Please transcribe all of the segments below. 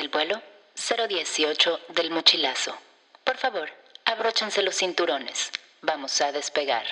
El vuelo 018 del mochilazo. Por favor, abróchense los cinturones. Vamos a despegar.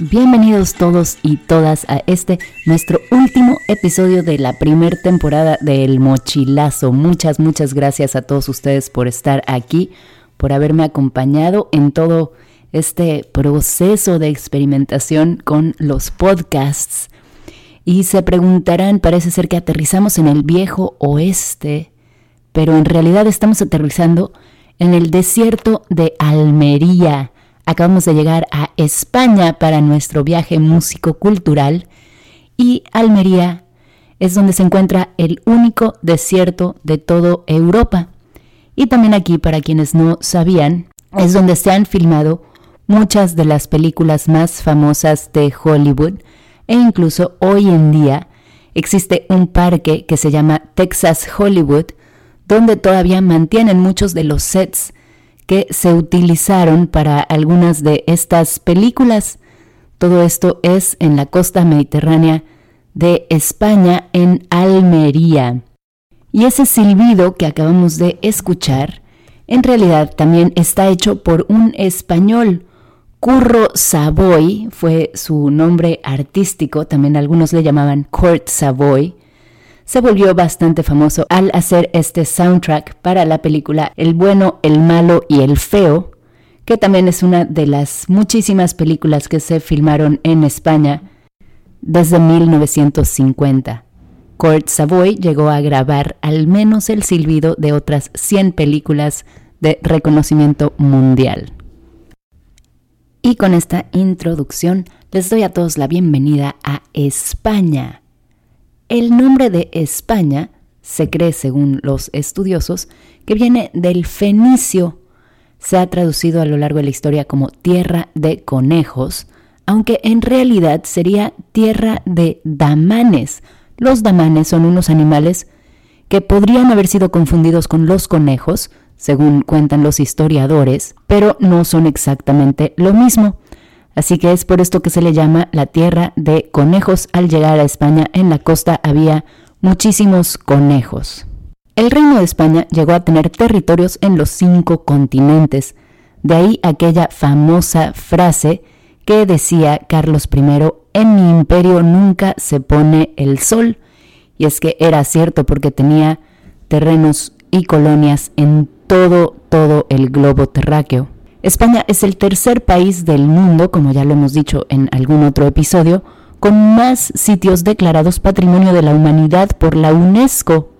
Bienvenidos todos y todas a este nuestro último episodio de la primer temporada del Mochilazo. Muchas, muchas gracias a todos ustedes por estar aquí, por haberme acompañado en todo este proceso de experimentación con los podcasts. Y se preguntarán, parece ser que aterrizamos en el viejo oeste, pero en realidad estamos aterrizando en el desierto de Almería. Acabamos de llegar a España para nuestro viaje músico-cultural y Almería es donde se encuentra el único desierto de toda Europa. Y también aquí, para quienes no sabían, es donde se han filmado muchas de las películas más famosas de Hollywood e incluso hoy en día existe un parque que se llama Texas Hollywood, donde todavía mantienen muchos de los sets que se utilizaron para algunas de estas películas. Todo esto es en la costa mediterránea de España, en Almería. Y ese silbido que acabamos de escuchar, en realidad también está hecho por un español. Curro Savoy fue su nombre artístico, también algunos le llamaban Kurt Savoy se volvió bastante famoso al hacer este soundtrack para la película El bueno, el malo y el feo, que también es una de las muchísimas películas que se filmaron en España desde 1950. Kurt Savoy llegó a grabar al menos el silbido de otras 100 películas de reconocimiento mundial. Y con esta introducción les doy a todos la bienvenida a España. El nombre de España se cree, según los estudiosos, que viene del fenicio. Se ha traducido a lo largo de la historia como tierra de conejos, aunque en realidad sería tierra de damanes. Los damanes son unos animales que podrían haber sido confundidos con los conejos, según cuentan los historiadores, pero no son exactamente lo mismo. Así que es por esto que se le llama la tierra de conejos. Al llegar a España en la costa había muchísimos conejos. El reino de España llegó a tener territorios en los cinco continentes. De ahí aquella famosa frase que decía Carlos I, en mi imperio nunca se pone el sol. Y es que era cierto porque tenía terrenos y colonias en todo, todo el globo terráqueo. España es el tercer país del mundo, como ya lo hemos dicho en algún otro episodio, con más sitios declarados Patrimonio de la Humanidad por la UNESCO.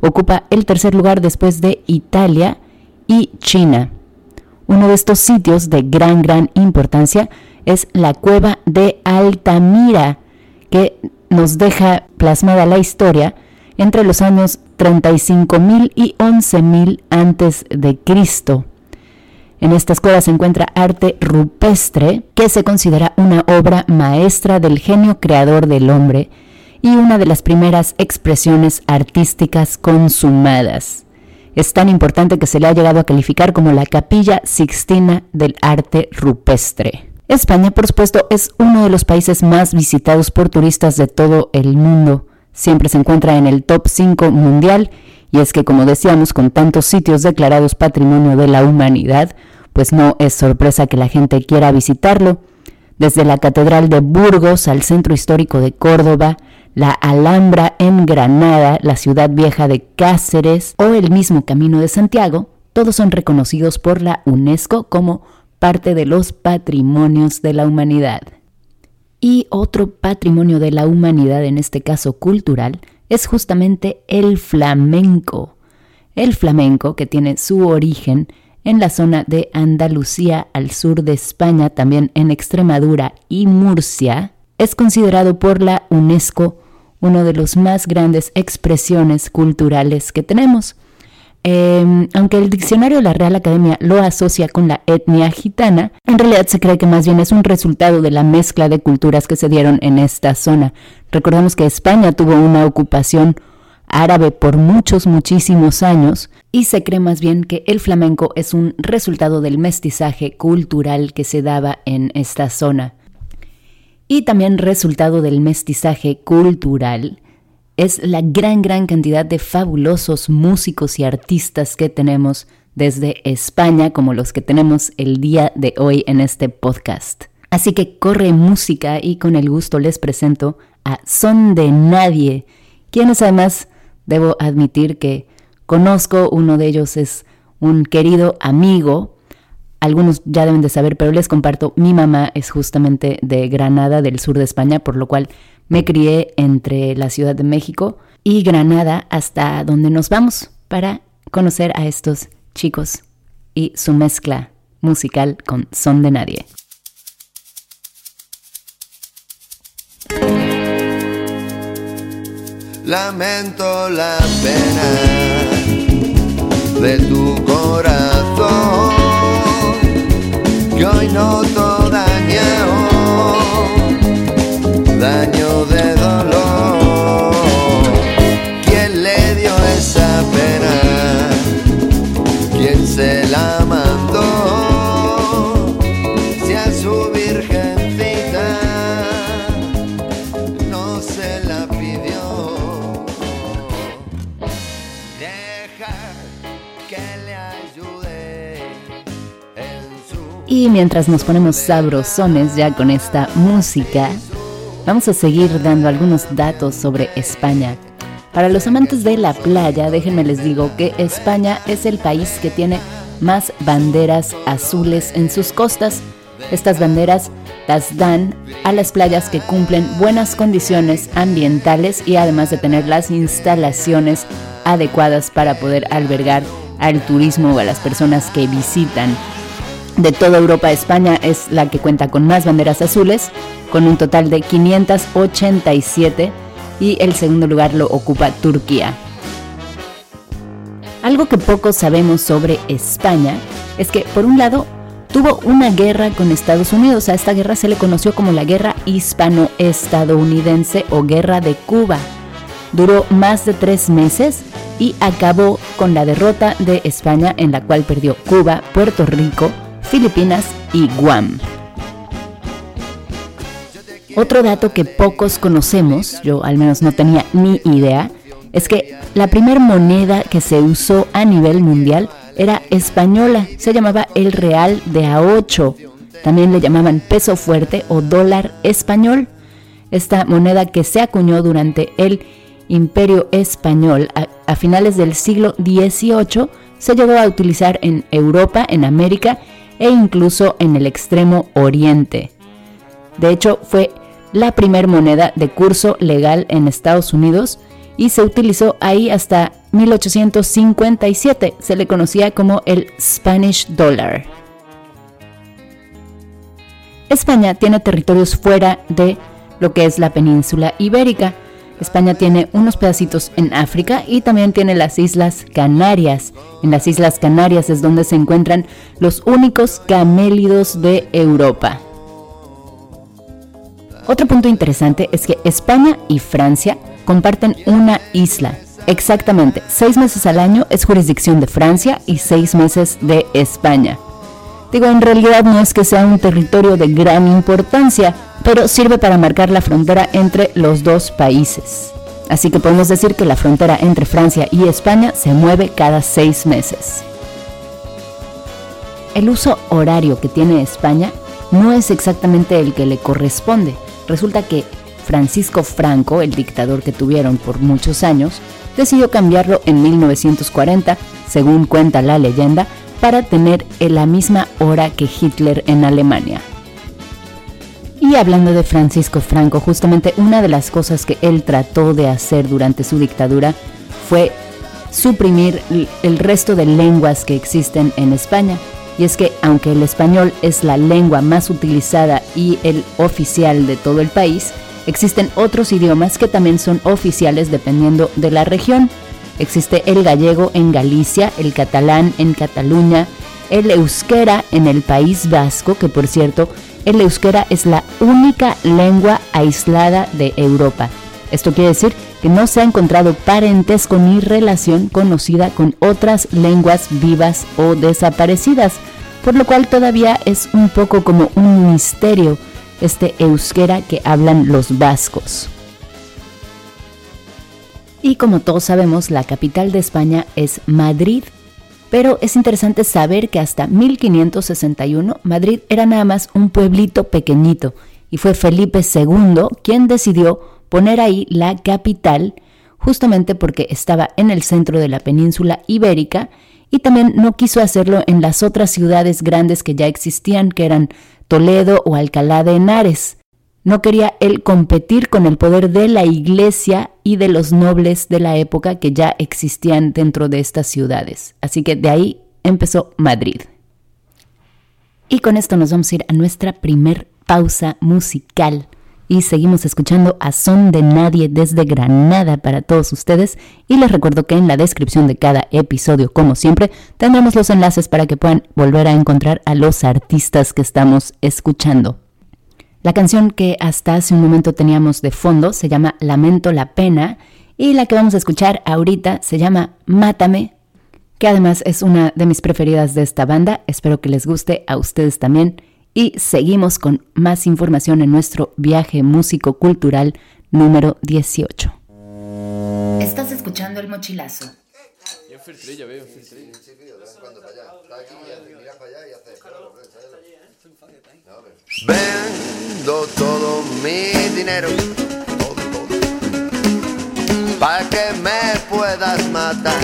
Ocupa el tercer lugar después de Italia y China. Uno de estos sitios de gran, gran importancia es la cueva de Altamira, que nos deja plasmada la historia entre los años 35.000 y 11.000 antes de Cristo. En esta escuela se encuentra arte rupestre, que se considera una obra maestra del genio creador del hombre y una de las primeras expresiones artísticas consumadas. Es tan importante que se le ha llegado a calificar como la capilla sixtina del arte rupestre. España, por supuesto, es uno de los países más visitados por turistas de todo el mundo. Siempre se encuentra en el top 5 mundial y es que, como decíamos, con tantos sitios declarados Patrimonio de la Humanidad, pues no es sorpresa que la gente quiera visitarlo. desde la Catedral de Burgos al Centro Histórico de Córdoba, la Alhambra en Granada, la Ciudad Vieja de Cáceres o el mismo Camino de Santiago, todos son reconocidos por la UNESCO como parte de los patrimonios de la humanidad. Y otro patrimonio de la humanidad, en este caso cultural, es justamente el flamenco. El flamenco, que tiene su origen en la zona de Andalucía al sur de España, también en Extremadura y Murcia, es considerado por la UNESCO uno de los más grandes expresiones culturales que tenemos. Em, aunque el diccionario de la Real Academia lo asocia con la etnia gitana, en realidad se cree que más bien es un resultado de la mezcla de culturas que se dieron en esta zona. Recordemos que España tuvo una ocupación árabe por muchos, muchísimos años, y se cree más bien que el flamenco es un resultado del mestizaje cultural que se daba en esta zona. Y también resultado del mestizaje cultural es la gran, gran cantidad de fabulosos músicos y artistas que tenemos desde España, como los que tenemos el día de hoy en este podcast. Así que corre música y con el gusto les presento a Son de Nadie, quienes además debo admitir que conozco, uno de ellos es un querido amigo, algunos ya deben de saber, pero les comparto, mi mamá es justamente de Granada, del sur de España, por lo cual me crié entre la Ciudad de México y Granada hasta donde nos vamos para conocer a estos chicos y su mezcla musical con Son de Nadie. Lamento la pena de tu corazón que noto Y mientras nos ponemos sabrosones ya con esta música, vamos a seguir dando algunos datos sobre España. Para los amantes de la playa, déjenme les digo que España es el país que tiene más banderas azules en sus costas. Estas banderas las dan a las playas que cumplen buenas condiciones ambientales y además de tener las instalaciones adecuadas para poder albergar al turismo o a las personas que visitan. De toda Europa, España es la que cuenta con más banderas azules, con un total de 587 y el segundo lugar lo ocupa Turquía. Algo que poco sabemos sobre España es que, por un lado, tuvo una guerra con Estados Unidos. A esta guerra se le conoció como la Guerra Hispano-Estadounidense o Guerra de Cuba. Duró más de tres meses y acabó con la derrota de España en la cual perdió Cuba, Puerto Rico, Filipinas y Guam. Otro dato que pocos conocemos, yo al menos no tenía ni idea, es que la primera moneda que se usó a nivel mundial era española, se llamaba el real de A8, también le llamaban peso fuerte o dólar español. Esta moneda que se acuñó durante el Imperio Español a, a finales del siglo XVIII se llegó a utilizar en Europa, en América e incluso en el extremo oriente. De hecho, fue la primer moneda de curso legal en Estados Unidos y se utilizó ahí hasta 1857. Se le conocía como el Spanish Dollar. España tiene territorios fuera de lo que es la península ibérica. España tiene unos pedacitos en África y también tiene las Islas Canarias. En las Islas Canarias es donde se encuentran los únicos camélidos de Europa. Otro punto interesante es que España y Francia comparten una isla. Exactamente, seis meses al año es jurisdicción de Francia y seis meses de España. Digo, en realidad no es que sea un territorio de gran importancia, pero sirve para marcar la frontera entre los dos países. Así que podemos decir que la frontera entre Francia y España se mueve cada seis meses. El uso horario que tiene España no es exactamente el que le corresponde. Resulta que Francisco Franco, el dictador que tuvieron por muchos años, decidió cambiarlo en 1940, según cuenta la leyenda, para tener en la misma hora que Hitler en Alemania. Y hablando de Francisco Franco, justamente una de las cosas que él trató de hacer durante su dictadura fue suprimir el resto de lenguas que existen en España. Y es que aunque el español es la lengua más utilizada y el oficial de todo el país, existen otros idiomas que también son oficiales dependiendo de la región. Existe el gallego en Galicia, el catalán en Cataluña, el euskera en el País Vasco, que por cierto, el euskera es la única lengua aislada de Europa. Esto quiere decir que no se ha encontrado parentesco ni relación conocida con otras lenguas vivas o desaparecidas, por lo cual todavía es un poco como un misterio este euskera que hablan los vascos. Y como todos sabemos, la capital de España es Madrid, pero es interesante saber que hasta 1561 Madrid era nada más un pueblito pequeñito y fue Felipe II quien decidió poner ahí la capital justamente porque estaba en el centro de la península ibérica y también no quiso hacerlo en las otras ciudades grandes que ya existían, que eran Toledo o Alcalá de Henares. No quería él competir con el poder de la iglesia y de los nobles de la época que ya existían dentro de estas ciudades. Así que de ahí empezó Madrid. Y con esto nos vamos a ir a nuestra primer pausa musical y seguimos escuchando a Son de Nadie desde Granada para todos ustedes y les recuerdo que en la descripción de cada episodio, como siempre, tendremos los enlaces para que puedan volver a encontrar a los artistas que estamos escuchando. La canción que hasta hace un momento teníamos de fondo se llama Lamento la Pena y la que vamos a escuchar ahorita se llama Mátame, que además es una de mis preferidas de esta banda, espero que les guste a ustedes también y seguimos con más información en nuestro viaje músico-cultural número 18. Estás escuchando el mochilazo. Vendo todo mi dinero, todo, para que me puedas matar.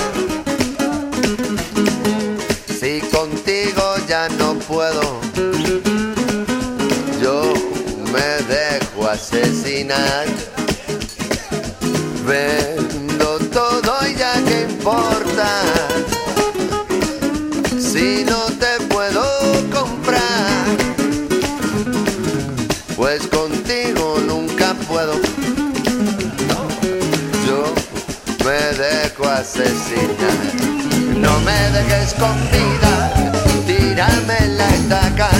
Si contigo ya no puedo me dejo asesinar. Vendo todo y ya que importa. Dejo asesinar. No me dejes con vida, tírame la estaca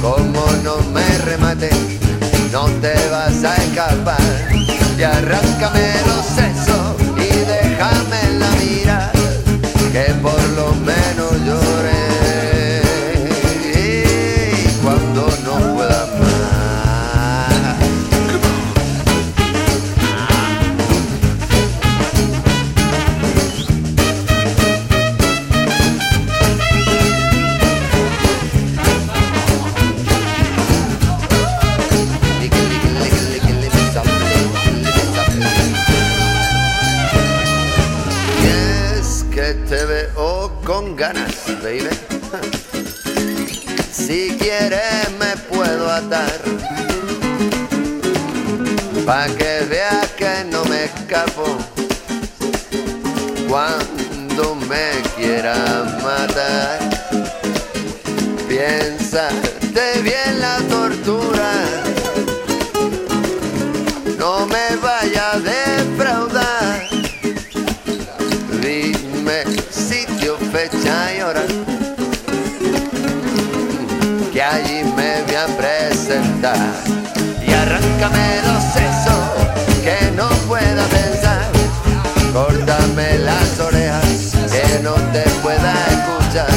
como no me remate, no te vas a escapar. Y arráncame los arráncame los sesos Que no pueda pensar. Córtame las orejas Que no te pueda escuchar.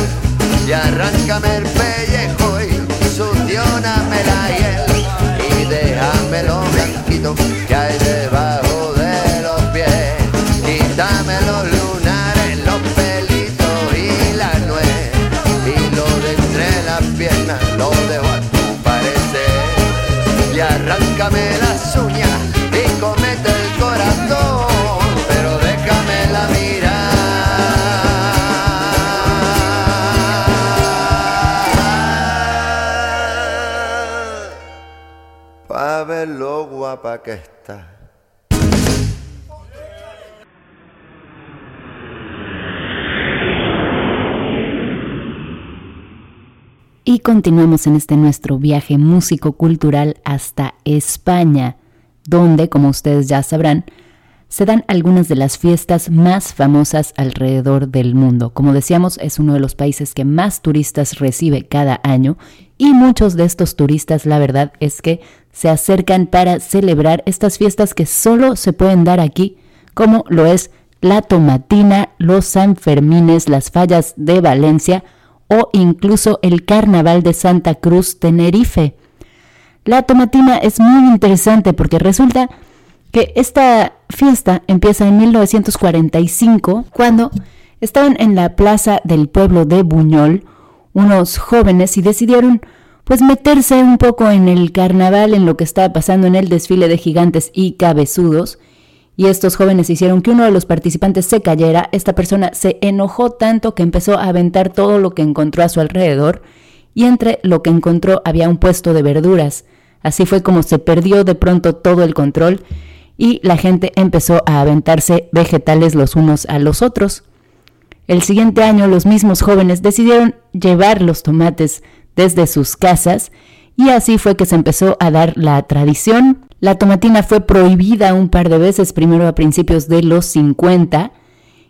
Y arráncame el pellejo Y succioname la hiel. Y déjame lo blanquito Y continuamos en este nuestro viaje músico-cultural hasta España, donde, como ustedes ya sabrán, se dan algunas de las fiestas más famosas alrededor del mundo. Como decíamos, es uno de los países que más turistas recibe cada año y muchos de estos turistas, la verdad, es que se acercan para celebrar estas fiestas que solo se pueden dar aquí, como lo es la Tomatina, los Sanfermines, las Fallas de Valencia, o incluso el Carnaval de Santa Cruz Tenerife. La tomatina es muy interesante porque resulta que esta fiesta empieza en 1945 cuando estaban en la plaza del pueblo de Buñol unos jóvenes y decidieron pues meterse un poco en el carnaval, en lo que estaba pasando en el desfile de gigantes y cabezudos y estos jóvenes hicieron que uno de los participantes se cayera, esta persona se enojó tanto que empezó a aventar todo lo que encontró a su alrededor y entre lo que encontró había un puesto de verduras. Así fue como se perdió de pronto todo el control y la gente empezó a aventarse vegetales los unos a los otros. El siguiente año los mismos jóvenes decidieron llevar los tomates desde sus casas y así fue que se empezó a dar la tradición. La tomatina fue prohibida un par de veces, primero a principios de los 50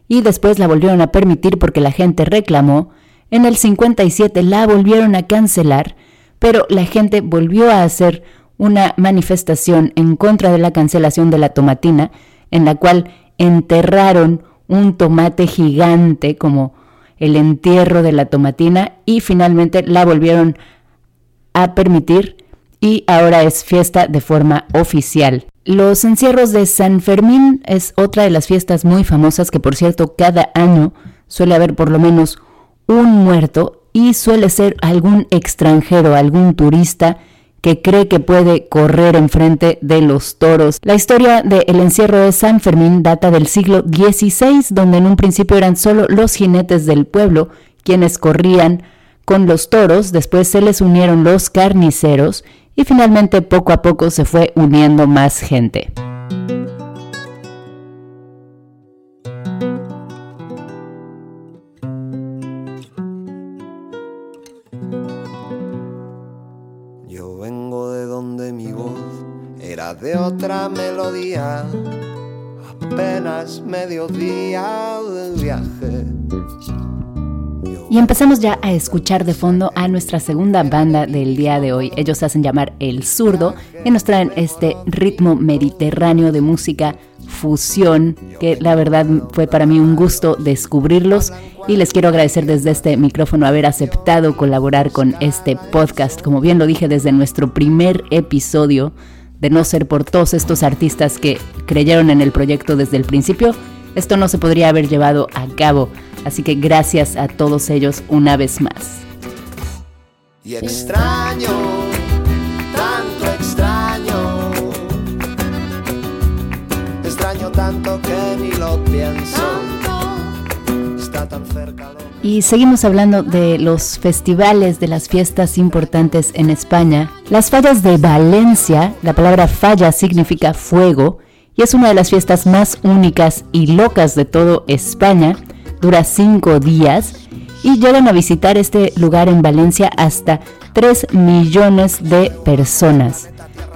y después la volvieron a permitir porque la gente reclamó. En el 57 la volvieron a cancelar, pero la gente volvió a hacer una manifestación en contra de la cancelación de la tomatina, en la cual enterraron un tomate gigante como el entierro de la tomatina y finalmente la volvieron a permitir y ahora es fiesta de forma oficial. Los encierros de San Fermín es otra de las fiestas muy famosas que por cierto cada año suele haber por lo menos un muerto y suele ser algún extranjero, algún turista que cree que puede correr enfrente de los toros. La historia del encierro de San Fermín data del siglo XVI, donde en un principio eran solo los jinetes del pueblo quienes corrían con los toros, después se les unieron los carniceros y finalmente poco a poco se fue uniendo más gente. De otra melodía, apenas mediodía del viaje. Y empezamos ya a escuchar de fondo a nuestra segunda banda del día de hoy. Ellos se hacen llamar El Zurdo y nos traen este ritmo mediterráneo de música fusión, que la verdad fue para mí un gusto descubrirlos y les quiero agradecer desde este micrófono haber aceptado colaborar con este podcast, como bien lo dije desde nuestro primer episodio, de no ser por todos estos artistas que creyeron en el proyecto desde el principio, esto no se podría haber llevado a cabo. Así que gracias a todos ellos una vez más. Y extraño, tanto extraño. Extraño tanto que ni lo pienso. Está tan cerca lo Y seguimos hablando de los festivales, de las fiestas importantes en España. Las fallas de Valencia, la palabra falla significa fuego, y es una de las fiestas más únicas y locas de todo España. Dura cinco días y llegan a visitar este lugar en Valencia hasta 3 millones de personas.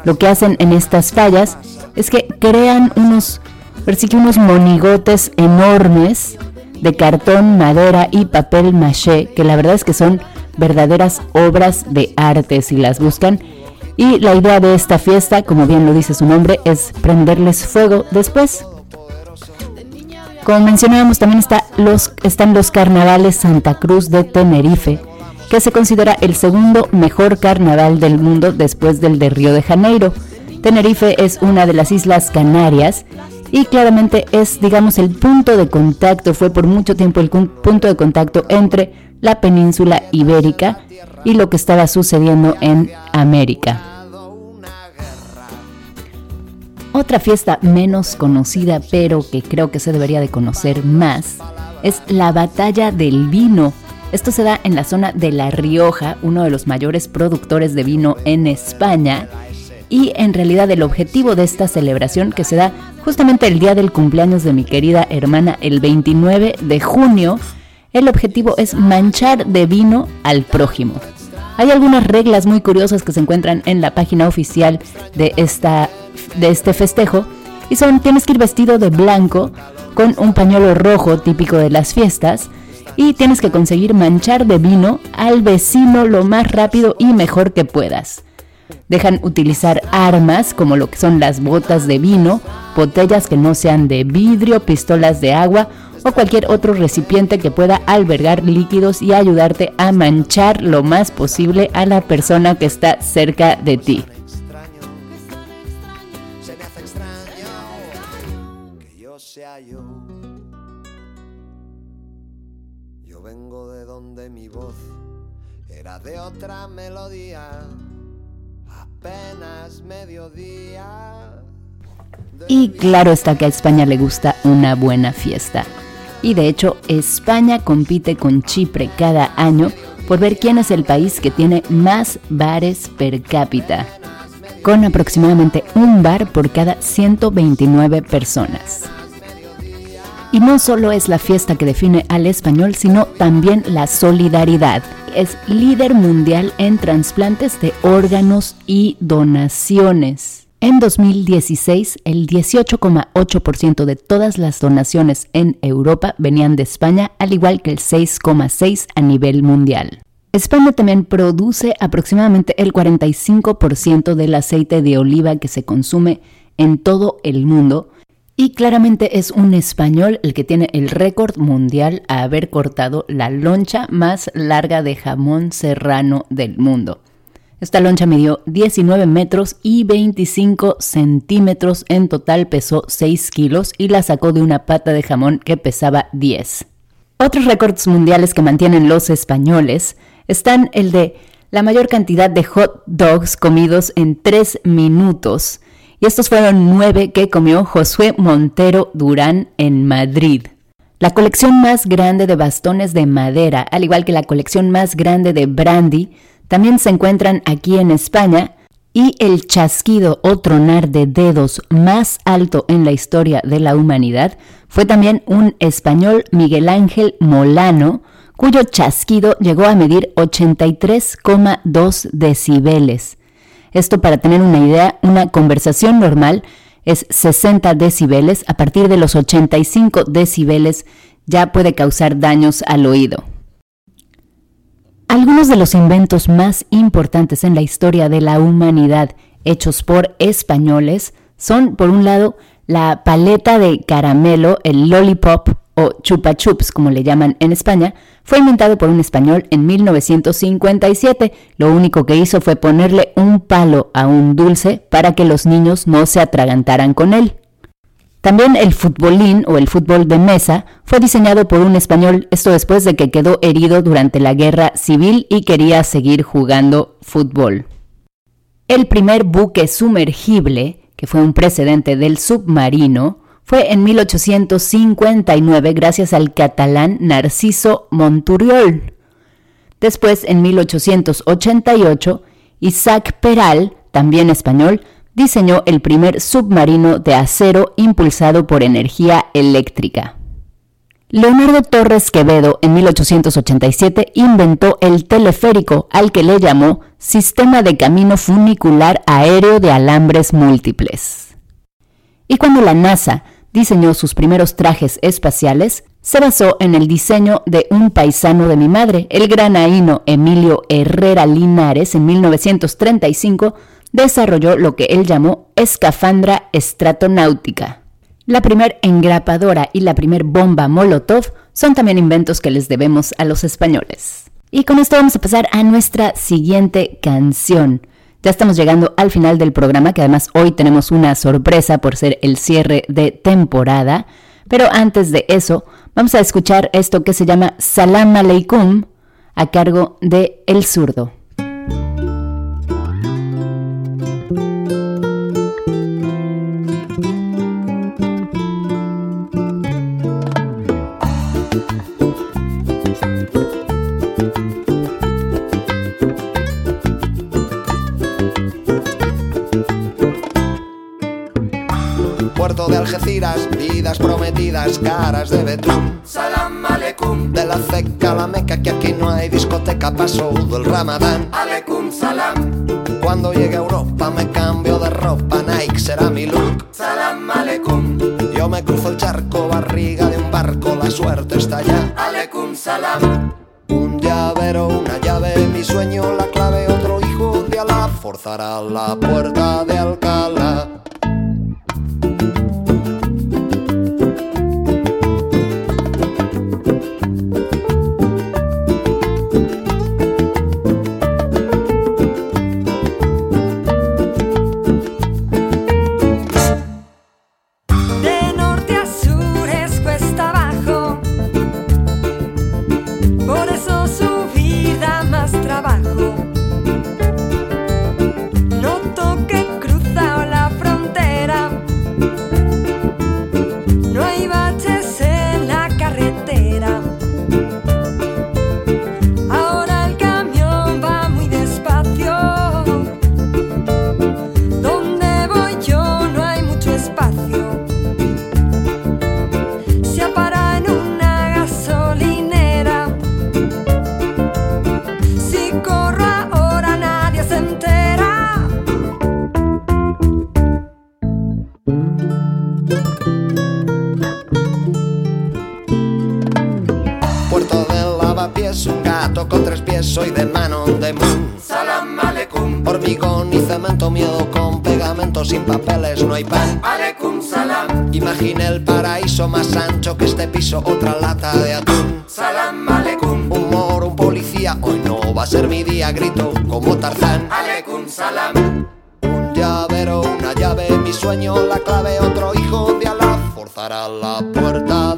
Lo que hacen en estas fallas es que crean unos, que unos monigotes enormes de cartón, madera y papel maché, que la verdad es que son verdaderas obras de arte si las buscan. Y la idea de esta fiesta, como bien lo dice su nombre, es prenderles fuego después. Como mencionábamos, también está los, están los carnavales Santa Cruz de Tenerife, que se considera el segundo mejor carnaval del mundo después del de Río de Janeiro. Tenerife es una de las islas Canarias y claramente es, digamos, el punto de contacto, fue por mucho tiempo el punto de contacto entre la península ibérica y lo que estaba sucediendo en América. Otra fiesta menos conocida, pero que creo que se debería de conocer más, es la Batalla del Vino. Esto se da en la zona de La Rioja, uno de los mayores productores de vino en España. Y en realidad el objetivo de esta celebración, que se da justamente el día del cumpleaños de mi querida hermana, el 29 de junio, el objetivo es manchar de vino al prójimo. Hay algunas reglas muy curiosas que se encuentran en la página oficial de esta de este festejo y son tienes que ir vestido de blanco con un pañuelo rojo típico de las fiestas y tienes que conseguir manchar de vino al vecino lo más rápido y mejor que puedas. Dejan utilizar armas como lo que son las botas de vino, botellas que no sean de vidrio, pistolas de agua o cualquier otro recipiente que pueda albergar líquidos y ayudarte a manchar lo más posible a la persona que está cerca de ti. de otra melodía, apenas mediodía. Y claro está que a España le gusta una buena fiesta. Y de hecho, España compite con Chipre cada año por ver quién es el país que tiene más bares per cápita, con aproximadamente un bar por cada 129 personas. Y no solo es la fiesta que define al español, sino también la solidaridad. Es líder mundial en trasplantes de órganos y donaciones. En 2016, el 18,8% de todas las donaciones en Europa venían de España, al igual que el 6,6% a nivel mundial. España también produce aproximadamente el 45% del aceite de oliva que se consume en todo el mundo, y claramente es un español el que tiene el récord mundial a haber cortado la loncha más larga de jamón serrano del mundo. Esta loncha midió 19 metros y 25 centímetros, en total pesó 6 kilos y la sacó de una pata de jamón que pesaba 10. Otros récords mundiales que mantienen los españoles están el de la mayor cantidad de hot dogs comidos en 3 minutos, y estos fueron nueve que comió Josué Montero Durán en Madrid. La colección más grande de bastones de madera, al igual que la colección más grande de brandy, también se encuentran aquí en España y el chasquido o tronar de dedos más alto en la historia de la humanidad fue también un español Miguel Ángel Molano, cuyo chasquido llegó a medir 83,2 decibeles. Esto para tener una idea, una conversación normal es 60 decibeles, a partir de los 85 decibeles ya puede causar daños al oído. Algunos de los inventos más importantes en la historia de la humanidad hechos por españoles son, por un lado, la paleta de caramelo, el lollipop o chupa chups, como le llaman en España, fue inventado por un español en 1957. Lo único que hizo fue ponerle un palo a un dulce para que los niños no se atragantaran con él. También el futbolín o el fútbol de mesa fue diseñado por un español, esto después de que quedó herido durante la guerra civil y quería seguir jugando fútbol. El primer buque sumergible, que fue un precedente del submarino, fue en 1859 gracias al catalán Narciso Monturiol. Después, en 1888, Isaac Peral, también español, diseñó el primer submarino de acero impulsado por energía eléctrica. Leonardo Torres Quevedo en 1887 inventó el teleférico al que le llamó Sistema de Camino Funicular Aéreo de Alambres Múltiples. Y cuando la NASA diseñó sus primeros trajes espaciales, se basó en el diseño de un paisano de mi madre, el granaíno Emilio Herrera Linares, en 1935, desarrolló lo que él llamó escafandra estratonáutica. La primer engrapadora y la primer bomba Molotov son también inventos que les debemos a los españoles. Y con esto vamos a pasar a nuestra siguiente canción. Ya estamos llegando al final del programa, que además hoy tenemos una sorpresa por ser el cierre de temporada. Pero antes de eso, vamos a escuchar esto que se llama Salam Aleikum a cargo de El Zurdo. Puerto de Algeciras, vidas prometidas, caras de betún. Salam aleikum, De la ceca a la meca, que aquí no hay discoteca, paso del ramadán. aleikum salam, Cuando llegue a Europa me cambio de ropa, Nike será mi look. salam aleikum, Yo me cruzo el charco, barriga de un barco, la suerte está allá. aleikum salam, Un llavero, una llave, mi sueño, la clave, otro hijo de Alá, forzará la puerta de Alcalá. Sin papeles no hay pan. aleikum salam, Imagine el paraíso más ancho que este piso, otra lata de atún. salam aleikum, Un moro, un policía, hoy no va a ser mi día, grito como Tarzán. aleikum salam, Un llavero, una llave, mi sueño, la clave, otro hijo de Alá, forzará la puerta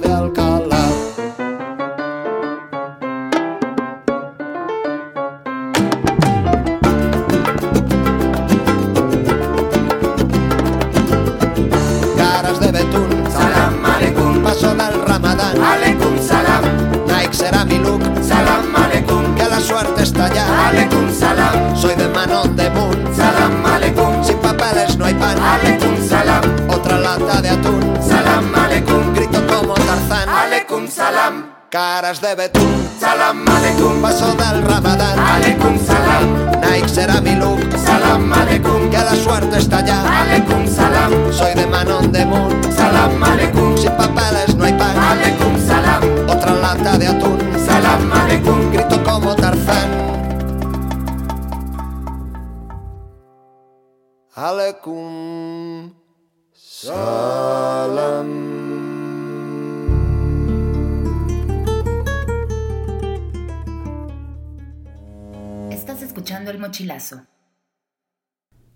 Caras de betún, salam aleikum, paso del ramadán, aleikum salam, Nike será mi look, salam aleikum, que la suerte está allá. aleikum salam, Soy de Manon de Moon, salam aleikum, sin papeles no hay pan. aleikum salam, Otra lata de atún, salam aleikum, grito como Tarzán. Aleikum salam. El mochilazo.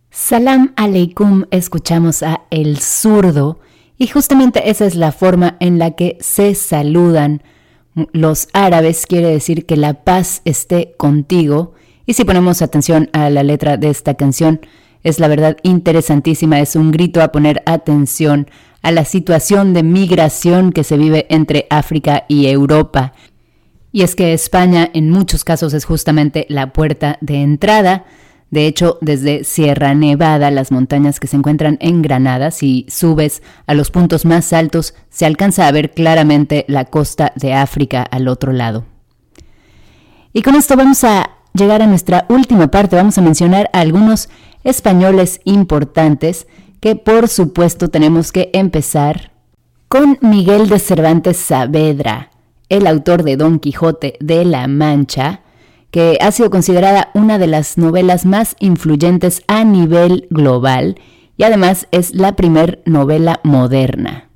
Salam aleikum, escuchamos a El Zurdo y justamente esa es la forma en la que se saludan los árabes, quiere decir que la paz esté contigo. Y si ponemos atención a la letra de esta canción, es la verdad interesantísima, es un grito a poner atención a la situación de migración que se vive entre África y Europa. Y es que España en muchos casos es justamente la puerta de entrada. De hecho, desde Sierra Nevada, las montañas que se encuentran en Granada, si subes a los puntos más altos, se alcanza a ver claramente la costa de África al otro lado. Y con esto vamos a llegar a nuestra última parte. Vamos a mencionar a algunos españoles importantes que por supuesto tenemos que empezar con Miguel de Cervantes Saavedra, el autor de Don Quijote de la Mancha, que ha sido considerada una de las novelas más influyentes a nivel global y además es la primer novela moderna.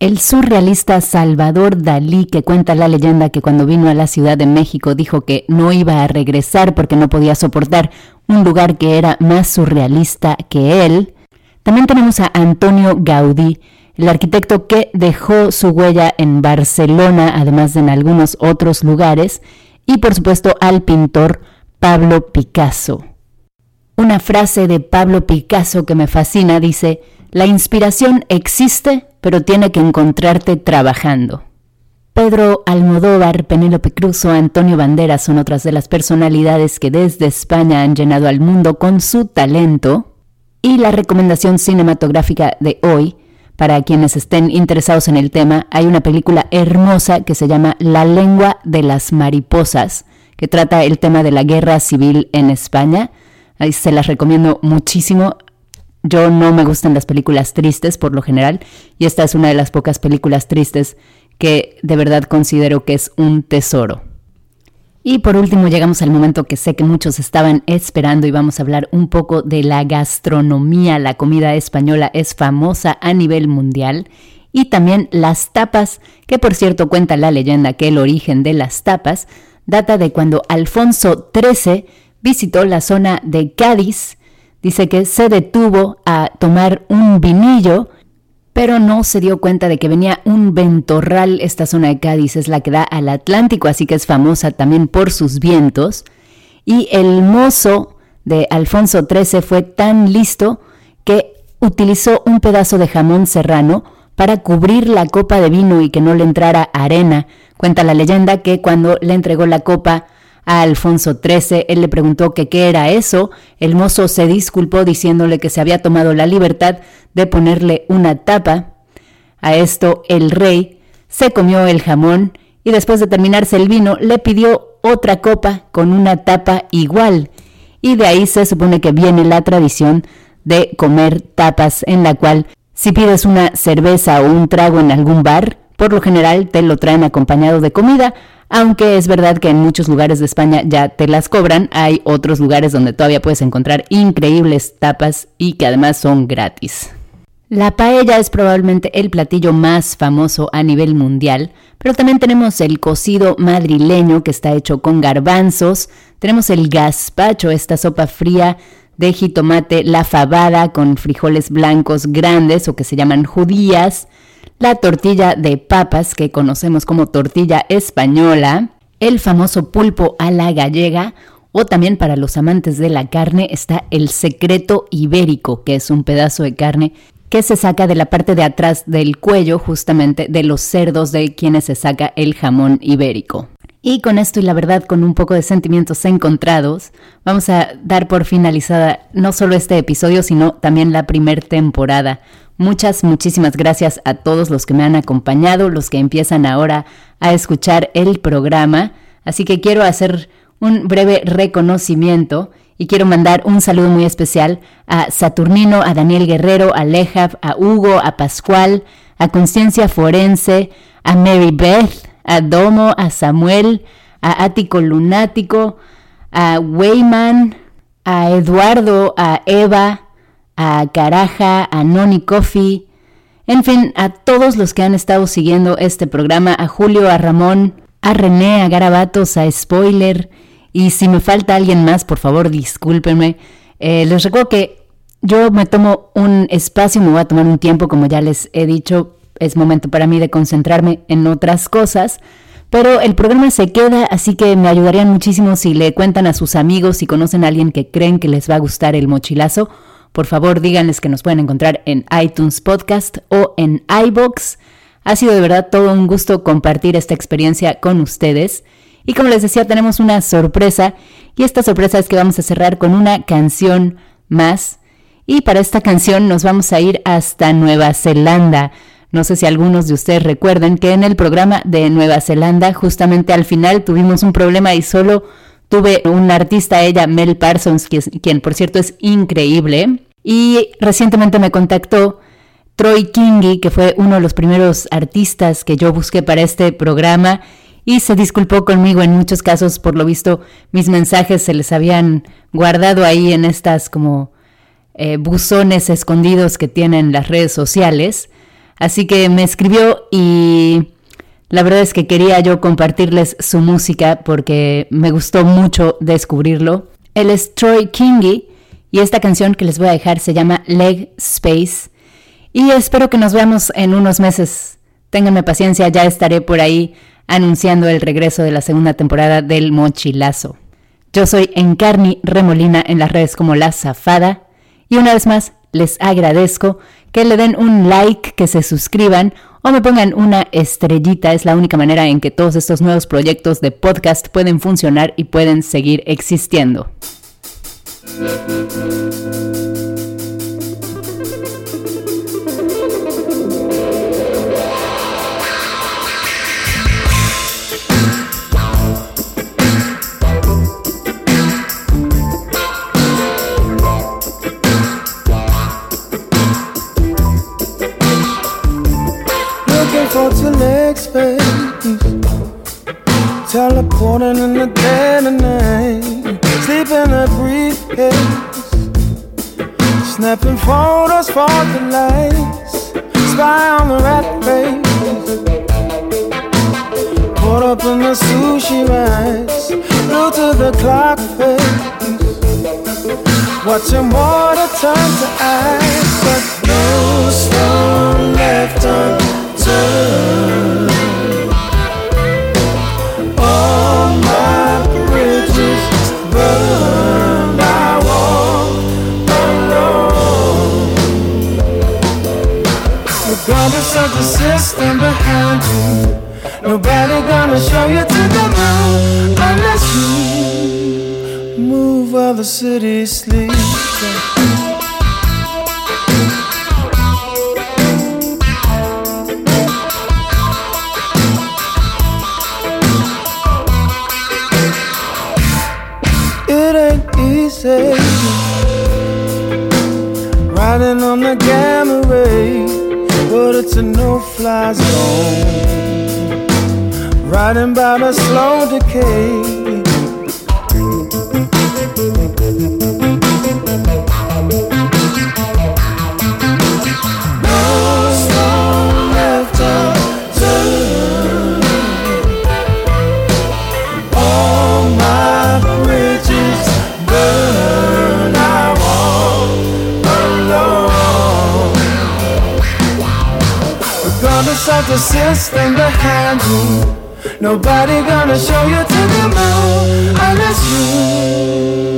El surrealista Salvador Dalí, que cuenta la leyenda que cuando vino a la Ciudad de México dijo que no iba a regresar porque no podía soportar un lugar que era más surrealista que él. También tenemos a Antonio Gaudí, el arquitecto que dejó su huella en Barcelona, además de en algunos otros lugares, y por supuesto al pintor Pablo Picasso. Una frase de Pablo Picasso que me fascina dice, la inspiración existe, pero tiene que encontrarte trabajando. Pedro Almodóvar, Penélope Cruz o Antonio Banderas son otras de las personalidades que desde España han llenado al mundo con su talento. Y la recomendación cinematográfica de hoy para quienes estén interesados en el tema, hay una película hermosa que se llama La lengua de las mariposas, que trata el tema de la guerra civil en España. Ahí se las recomiendo muchísimo. Yo no me gustan las películas tristes por lo general y esta es una de las pocas películas tristes que de verdad considero que es un tesoro. Y por último llegamos al momento que sé que muchos estaban esperando y vamos a hablar un poco de la gastronomía. La comida española es famosa a nivel mundial y también las tapas, que por cierto cuenta la leyenda que el origen de las tapas data de cuando Alfonso XIII visitó la zona de Cádiz. Dice que se detuvo a tomar un vinillo, pero no se dio cuenta de que venía un ventorral. Esta zona de Cádiz es la que da al Atlántico, así que es famosa también por sus vientos. Y el mozo de Alfonso XIII fue tan listo que utilizó un pedazo de jamón serrano para cubrir la copa de vino y que no le entrara arena. Cuenta la leyenda que cuando le entregó la copa a Alfonso XIII, él le preguntó que qué era eso. El mozo se disculpó diciéndole que se había tomado la libertad de ponerle una tapa. A esto el rey se comió el jamón y después de terminarse el vino le pidió otra copa con una tapa igual. Y de ahí se supone que viene la tradición de comer tapas en la cual si pides una cerveza o un trago en algún bar, por lo general te lo traen acompañado de comida, aunque es verdad que en muchos lugares de España ya te las cobran, hay otros lugares donde todavía puedes encontrar increíbles tapas y que además son gratis. La paella es probablemente el platillo más famoso a nivel mundial, pero también tenemos el cocido madrileño que está hecho con garbanzos, tenemos el gazpacho, esta sopa fría de jitomate, la fabada con frijoles blancos grandes o que se llaman judías, la tortilla de papas que conocemos como tortilla española, el famoso pulpo a la gallega o también para los amantes de la carne está el secreto ibérico, que es un pedazo de carne que se saca de la parte de atrás del cuello justamente de los cerdos de quienes se saca el jamón ibérico. Y con esto y la verdad con un poco de sentimientos encontrados, vamos a dar por finalizada no solo este episodio, sino también la primer temporada. Muchas, muchísimas gracias a todos los que me han acompañado, los que empiezan ahora a escuchar el programa. Así que quiero hacer un breve reconocimiento y quiero mandar un saludo muy especial a Saturnino, a Daniel Guerrero, a Lejab, a Hugo, a Pascual, a Conciencia Forense, a Mary Beth, a Domo, a Samuel, a Ático Lunático, a Weyman, a Eduardo, a Eva, a Caraja, a Noni Coffee, en fin, a todos los que han estado siguiendo este programa, a Julio, a Ramón, a René, a Garabatos, a Spoiler, y si me falta alguien más, por favor, discúlpenme. Eh, les recuerdo que yo me tomo un espacio, me voy a tomar un tiempo, como ya les he dicho, es momento para mí de concentrarme en otras cosas. Pero el programa se queda, así que me ayudarían muchísimo si le cuentan a sus amigos, si conocen a alguien que creen que les va a gustar el mochilazo por favor, díganles que nos pueden encontrar en iTunes Podcast o en iBox. Ha sido de verdad todo un gusto compartir esta experiencia con ustedes. Y como les decía, tenemos una sorpresa. Y esta sorpresa es que vamos a cerrar con una canción más. Y para esta canción nos vamos a ir hasta Nueva Zelanda. No sé si algunos de ustedes recuerden que en el programa de Nueva Zelanda, justamente al final tuvimos un problema y solo Tuve una artista, ella, Mel Parsons, quien, por cierto es increíble. Y recientemente me contactó Troy Kingy, que fue uno de los primeros artistas que yo busqué para este programa. Y se disculpó conmigo en muchos casos, por lo visto mis mensajes se les habían guardado ahí en estas como eh, buzones escondidos que tienen las redes sociales. Así que me escribió y la verdad es que quería yo compartirles su música porque me gustó mucho descubrirlo. Él es Troy Kingy y esta canción que les voy a dejar se llama Leg Space. Y espero que nos veamos en unos meses. Ténganme paciencia, ya estaré por ahí anunciando el regreso de la segunda temporada del Mochilazo. Yo soy Encarni Remolina en las redes como La Zafada y una vez más les agradezco que le den un like, que se suscriban o me pongan una estrellita. Es la única manera en que todos estos nuevos proyectos de podcast pueden funcionar y pueden seguir existiendo. Teleporting in the dead of night. Sleep in a briefcase. Snapping photos for the lights. Spy on the rat race. Caught up in the sushi rice. Blue to the clock face. Watching water turn to ice. But no stone left unturned. Regardless of the system behind you, nobody gonna show you to the moon unless you move while the city sleeps. It ain't easy. Riding on the gamma ray, but it's a no-fly zone. Riding by the slow decay. The system behind you, nobody gonna show you to the moon unless you.